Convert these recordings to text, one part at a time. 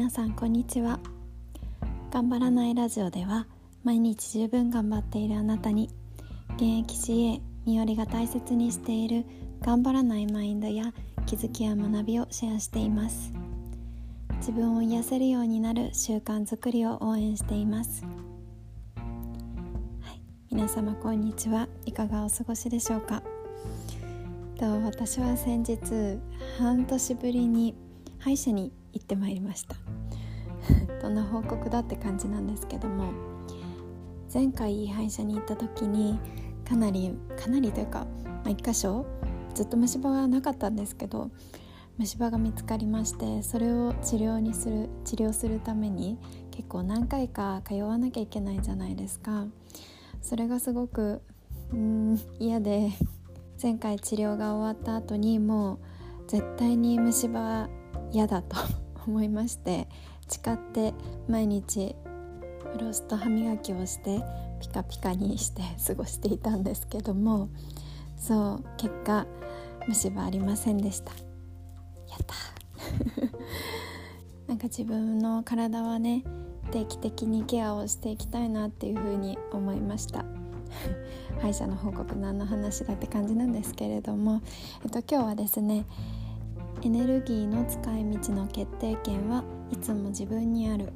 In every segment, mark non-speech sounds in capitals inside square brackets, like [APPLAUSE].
皆さんこんにちは。頑張らないラジオでは毎日十分頑張っているあなたに現役 CA みよりが大切にしている頑張らないマインドや気づきや学びをシェアしています。自分を癒せるようになる習慣づくりを応援しています。はい、皆様こんにちは。いかがお過ごしでしょうか？と私は先日半年ぶりに歯医者に行ってまいりました。[LAUGHS] どんな報告だって感じなんですけども前回歯医者に行った時にかなりかなりというか、まあ、1箇所ずっと虫歯はなかったんですけど虫歯が見つかりましてそれを治療にする治療するために結構何回か通わなきゃいけないじゃないですか。それがすごくうん嫌で前回治療が終わった後にもう絶対に虫歯嫌だと思いまして誓って毎日フロスと歯磨きをしてピカピカにして過ごしていたんですけどもそう結果虫歯ありませんでした。やった。[LAUGHS] なんか自分の体はね定期的にケアをしていきたいなっていうふうに思いました。歯医者の報告何の話だって感じなんですけれども、えっと、今日はですねエネルギーの使い道の決定権はいつも自分にある。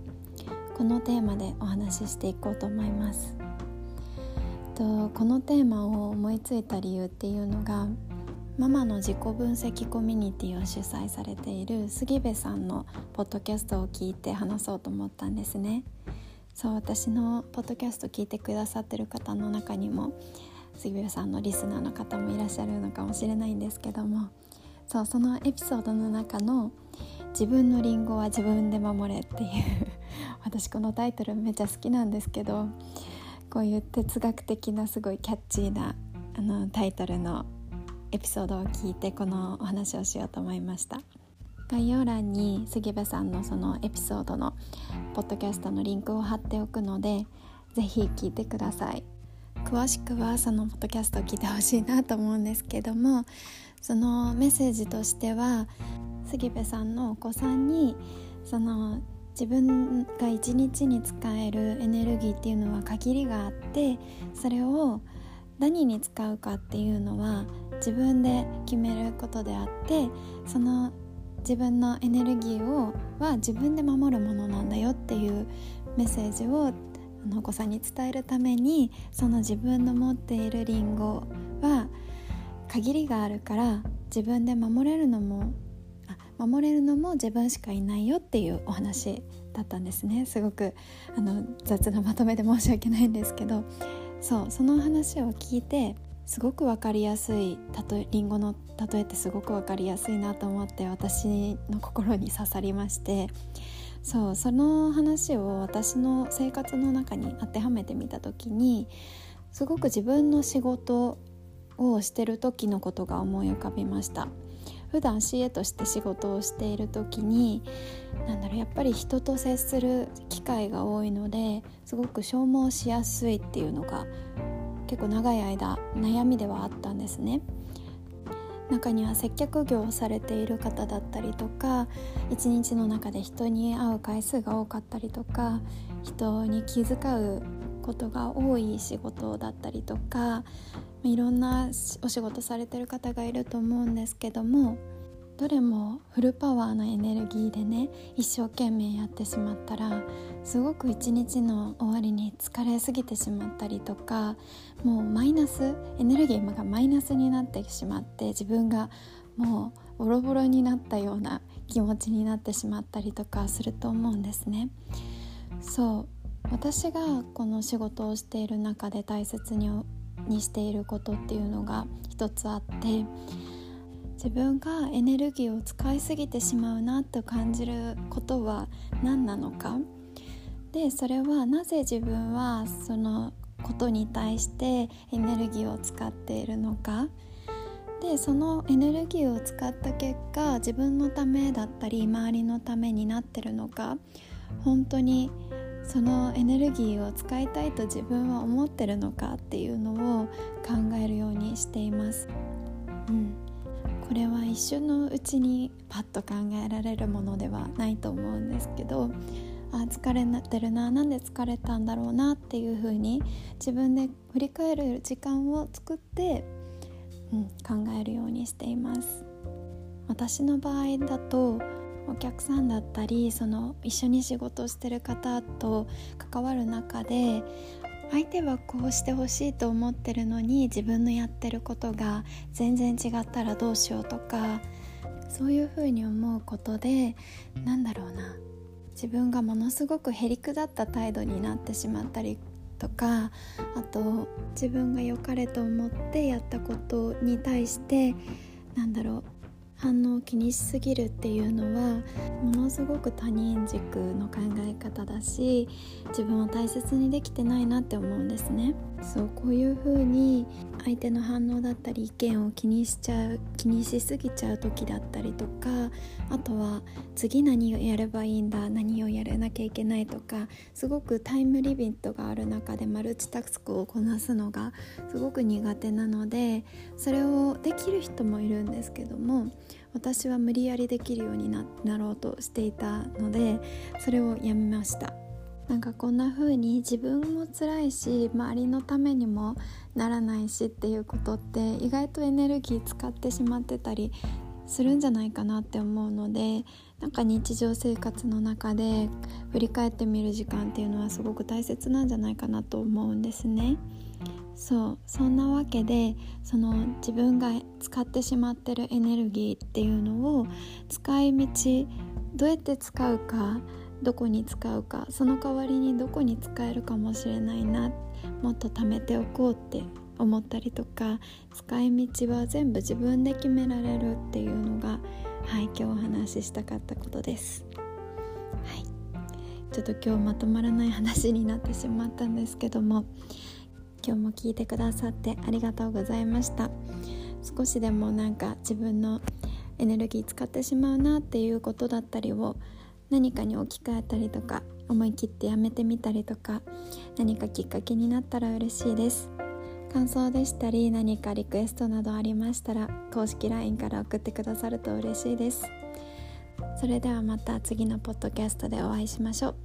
このテーマでお話ししていこうと思います。とこのテーマを思いついた理由っていうのがママの自己分析コミュニティを主催されている杉部さんのポッドキャストを聞いて話そうと思ったんですね。そう私のポッドキャスト聞いてくださってる方の中にも杉部さんのリスナーの方もいらっしゃるのかもしれないんですけどもそうそのエピソードの中の「自分のリンゴは自分で守れ」っていう [LAUGHS] 私このタイトルめっちゃ好きなんですけどこういう哲学的なすごいキャッチーなあのタイトルのエピソードを聞いてこのお話をしようと思いました。概要欄に杉部さんのそのエピソードのポッドキャストのリンクを貼っておくのでぜひ聞いてください詳しくはそのポッドキャストを聞いてほしいなと思うんですけどもそのメッセージとしては杉部さんのお子さんにその自分が一日に使えるエネルギーっていうのは限りがあってそれを何に使うかっていうのは自分で決めることであってその自分のエネルギーをは自分で守るものなんだよっていうメッセージをお子さんに伝えるためにその自分の持っているリンゴは限りがあるから自分で守れるのもあ守れるのも自分しかいないよっていうお話だったんですね。すごくあの雑なまとめで申し訳ないんですけどそうその話を聞いてすごく分かりやすい例えりんごの例えってすごく分かりやすいなと思って私の心に刺さりましてそうその話を私の生活の中に当てはめてみた時にすごく自分の仕事をしてる時のことが思い浮かびました。普段 CA として仕事をしている時に何だろうやっぱり人と接する機会が多いのですごく消耗しやすいっていうのが結構長い間悩みではあったんですね。中には接客業をされている方だったりとか一日の中で人に会う回数が多かったりとか人に気遣うことが多い仕事だったりとかいろんなお仕事されてる方がいると思うんですけどもどれもフルパワーなエネルギーでね一生懸命やってしまったらすごく一日の終わりに疲れすぎてしまったりとかもうマイナスエネルギーがマイナスになってしまって自分がもうボロボロになったような気持ちになってしまったりとかすると思うんですね。そう私がこの仕事をしている中で大切ににしていることっていうのが一つあって自分がエネルギーを使いすぎてしまうなと感じることは何なのか？でそれはなぜ自分はそのことに対してエネルギーを使っているのか？でそのエネルギーを使った結果自分のためだったり周りのためになってるのか？本当にそのエネルギーを使いたいと自分は思ってるのかっていうのを考えるようにしています。うん。これは一瞬のうちにパッと考えられるものではないと思うんですけどあ疲れになってるななんで疲れたんだろうなっていう風に自分で振り返る時間を作って、うん、考えるようにしています。私の場合だとお客さんだったりその一緒に仕事をしてる方と関わる中で相手はこうしてほしいと思ってるのに自分のやってることが全然違ったらどうしようとかそういうふうに思うことでなんだろうな自分がものすごくへりくだった態度になってしまったりとかあと自分が良かれと思ってやったことに対してなんだろう反応を気にしすぎるっていうのはものすごく他人軸の考え方だし自分を大切にできてないなって思うんですね。そうこういう風に相手の反応だったり意見を気にしちゃう気にしすぎちゃう時だったりとかあとは次何をやればいいんだ何をやらなきゃいけないとかすごくタイムリミットがある中でマルチタスクをこなすのがすごく苦手なのでそれをできる人もいるんですけども私は無理やりできるようになろうとしていたのでそれをやめましたなんかこんな風に自分も辛いし周りのためにもならないしっていうことって意外とエネルギー使ってしまってたりするんじゃないかなって思うのでなんか日常生活の中で振り返ってみる時間っていうのはすごく大切なんじゃないかなと思うんですね。そうそんなわけでその自分が使ってしまってるエネルギーっていうのを使い道どうやって使うかどこに使うかその代わりにどこに使えるかもしれないなもっと貯めておこうって思ったりとか使い道は全部自分で決められるっていうのがはい今日お話ししたかったことです。はいちょっと今日まとまらない話になってしまったんですけども今日も聞いてくださってありがとうございました。少しでもなんか自分のエネルギー使ってしまうなっていうことだったりを何かに置き換えたりとか思い切ってやめてみたりとか何かきっかけになったら嬉しいです。感想でしたり何かリクエストなどありましたら公式 LINE から送ってくださると嬉しいです。それではまた次のポッドキャストでお会いしましょう。